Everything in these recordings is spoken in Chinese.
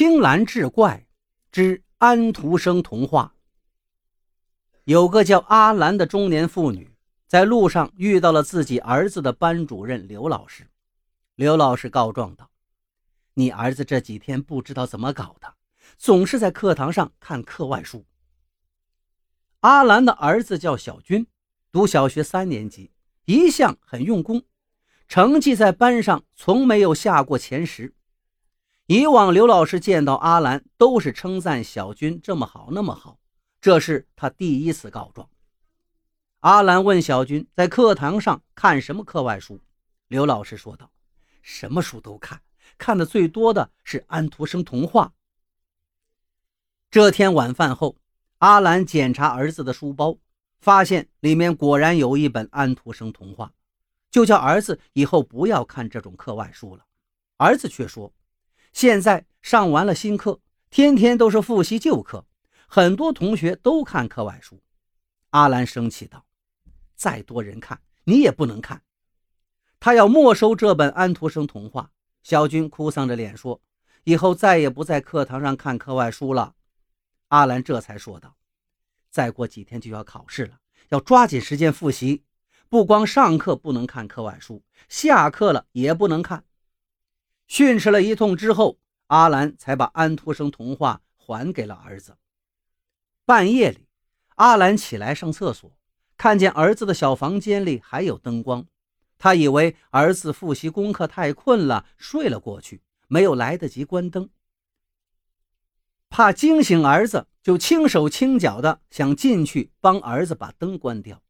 青蓝志怪之安徒生童话。有个叫阿兰的中年妇女，在路上遇到了自己儿子的班主任刘老师。刘老师告状道：“你儿子这几天不知道怎么搞的，总是在课堂上看课外书。”阿兰的儿子叫小军，读小学三年级，一向很用功，成绩在班上从没有下过前十。以往刘老师见到阿兰都是称赞小军这么好那么好，这是他第一次告状。阿兰问小军在课堂上看什么课外书，刘老师说道：“什么书都看，看的最多的是安徒生童话。”这天晚饭后，阿兰检查儿子的书包，发现里面果然有一本安徒生童话，就叫儿子以后不要看这种课外书了。儿子却说。现在上完了新课，天天都是复习旧课，很多同学都看课外书。阿兰生气道：“再多人看，你也不能看。”他要没收这本安徒生童话。小军哭丧着脸说：“以后再也不在课堂上看课外书了。”阿兰这才说道：“再过几天就要考试了，要抓紧时间复习。不光上课不能看课外书，下课了也不能看。”训斥了一通之后，阿兰才把安徒生童话还给了儿子。半夜里，阿兰起来上厕所，看见儿子的小房间里还有灯光，他以为儿子复习功课太困了，睡了过去，没有来得及关灯。怕惊醒儿子，就轻手轻脚的想进去帮儿子把灯关掉。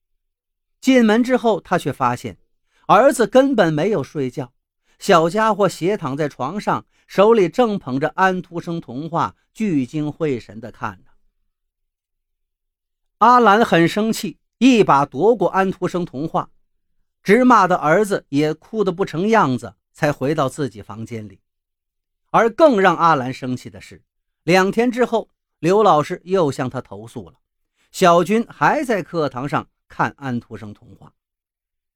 进门之后，他却发现儿子根本没有睡觉。小家伙斜躺在床上，手里正捧着安徒生童话，聚精会神地看着。阿兰很生气，一把夺过安徒生童话，直骂的儿子也哭得不成样子，才回到自己房间里。而更让阿兰生气的是，两天之后，刘老师又向他投诉了，小军还在课堂上看安徒生童话。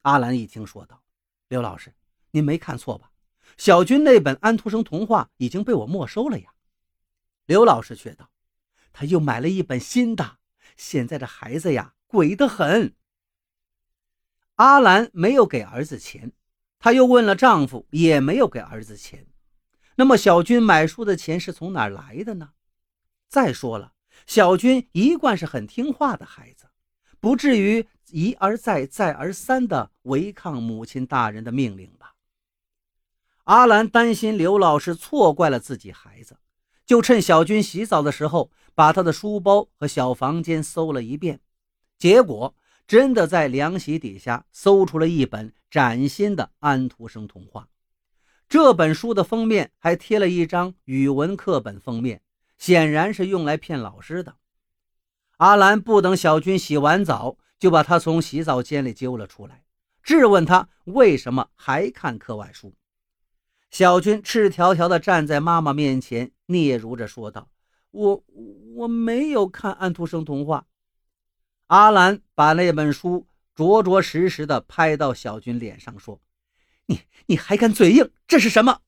阿兰一听，说道：“刘老师。”您没看错吧？小军那本安徒生童话已经被我没收了呀。刘老师却道：“他又买了一本新的。现在的孩子呀，鬼得很。”阿兰没有给儿子钱，她又问了丈夫，也没有给儿子钱。那么小军买书的钱是从哪儿来的呢？再说了，小军一贯是很听话的孩子，不至于一而再、再而三地违抗母亲大人的命令吧？阿兰担心刘老师错怪了自己孩子，就趁小军洗澡的时候，把他的书包和小房间搜了一遍，结果真的在凉席底下搜出了一本崭新的安徒生童话。这本书的封面还贴了一张语文课本封面，显然是用来骗老师的。阿兰不等小军洗完澡，就把他从洗澡间里揪了出来，质问他为什么还看课外书。小军赤条条地站在妈妈面前，嗫嚅着说道：“我我没有看安徒生童话。”阿兰把那本书着着实实地拍到小军脸上，说：“你你还敢嘴硬？这是什么？”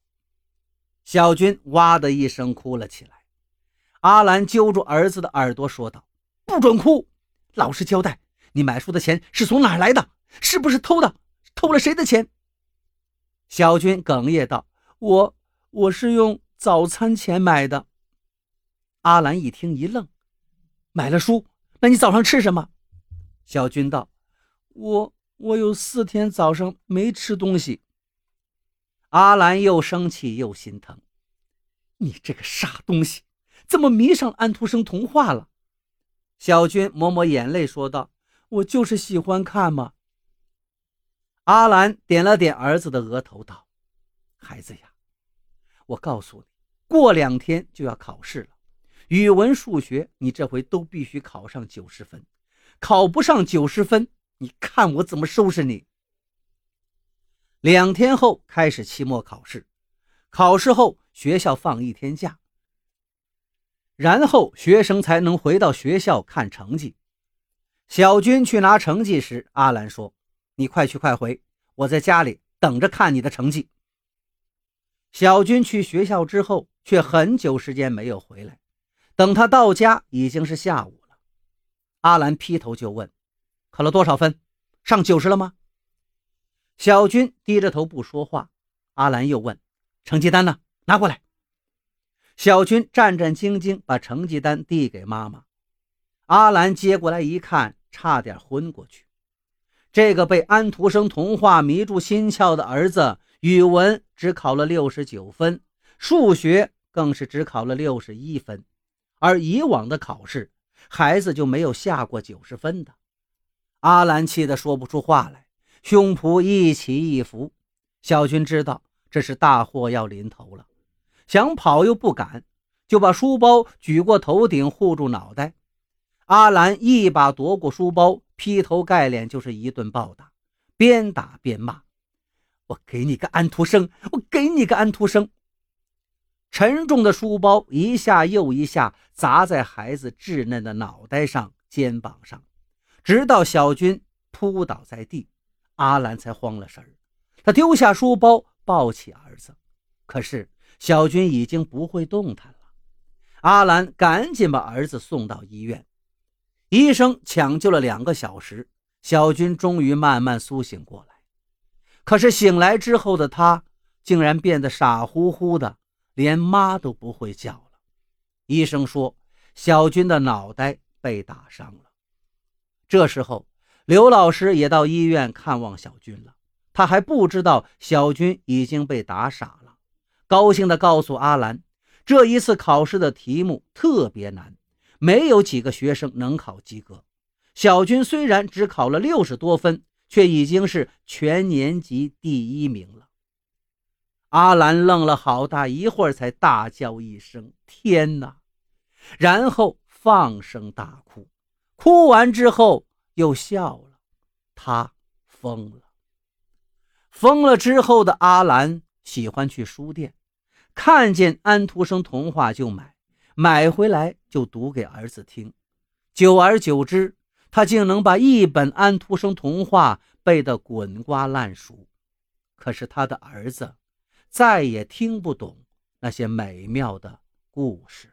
小军哇的一声哭了起来。阿兰揪住儿子的耳朵说道：“不准哭！老实交代，你买书的钱是从哪儿来的？是不是偷的？偷了谁的钱？”小军哽咽道。我我是用早餐钱买的。阿兰一听一愣，买了书，那你早上吃什么？小军道：“我我有四天早上没吃东西。”阿兰又生气又心疼，你这个傻东西，怎么迷上安徒生童话了？小军抹抹眼泪说道：“我就是喜欢看嘛。”阿兰点了点儿子的额头道。孩子呀，我告诉你，过两天就要考试了，语文、数学你这回都必须考上九十分，考不上九十分，你看我怎么收拾你。两天后开始期末考试，考试后学校放一天假，然后学生才能回到学校看成绩。小军去拿成绩时，阿兰说：“你快去快回，我在家里等着看你的成绩。”小军去学校之后，却很久时间没有回来。等他到家，已经是下午了。阿兰劈头就问：“考了多少分？上九十了吗？”小军低着头不说话。阿兰又问：“成绩单呢？拿过来。”小军战战兢兢把成绩单递给妈妈。阿兰接过来一看，差点昏过去。这个被安徒生童话迷住心窍的儿子，语文只考了六十九分，数学更是只考了六十一分。而以往的考试，孩子就没有下过九十分的。阿兰气得说不出话来，胸脯一起一伏。小军知道这是大祸要临头了，想跑又不敢，就把书包举过头顶护住脑袋。阿兰一把夺过书包，劈头盖脸就是一顿暴打，边打边骂：“我给你个安徒生，我给你个安徒生！”沉重的书包一下又一下砸在孩子稚嫩的脑袋上、肩膀上，直到小军扑倒在地，阿兰才慌了神儿。他丢下书包，抱起儿子，可是小军已经不会动弹了。阿兰赶紧把儿子送到医院，医生抢救了两个小时，小军终于慢慢苏醒过来。可是醒来之后的他，竟然变得傻乎乎的。连妈都不会叫了。医生说，小军的脑袋被打伤了。这时候，刘老师也到医院看望小军了。他还不知道小军已经被打傻了，高兴地告诉阿兰，这一次考试的题目特别难，没有几个学生能考及格。小军虽然只考了六十多分，却已经是全年级第一名了。阿兰愣了好大一会儿，才大叫一声：“天哪！”然后放声大哭。哭完之后又笑了。他疯了。疯了之后的阿兰喜欢去书店，看见安徒生童话就买，买回来就读给儿子听。久而久之，他竟能把一本安徒生童话背得滚瓜烂熟。可是他的儿子。再也听不懂那些美妙的故事。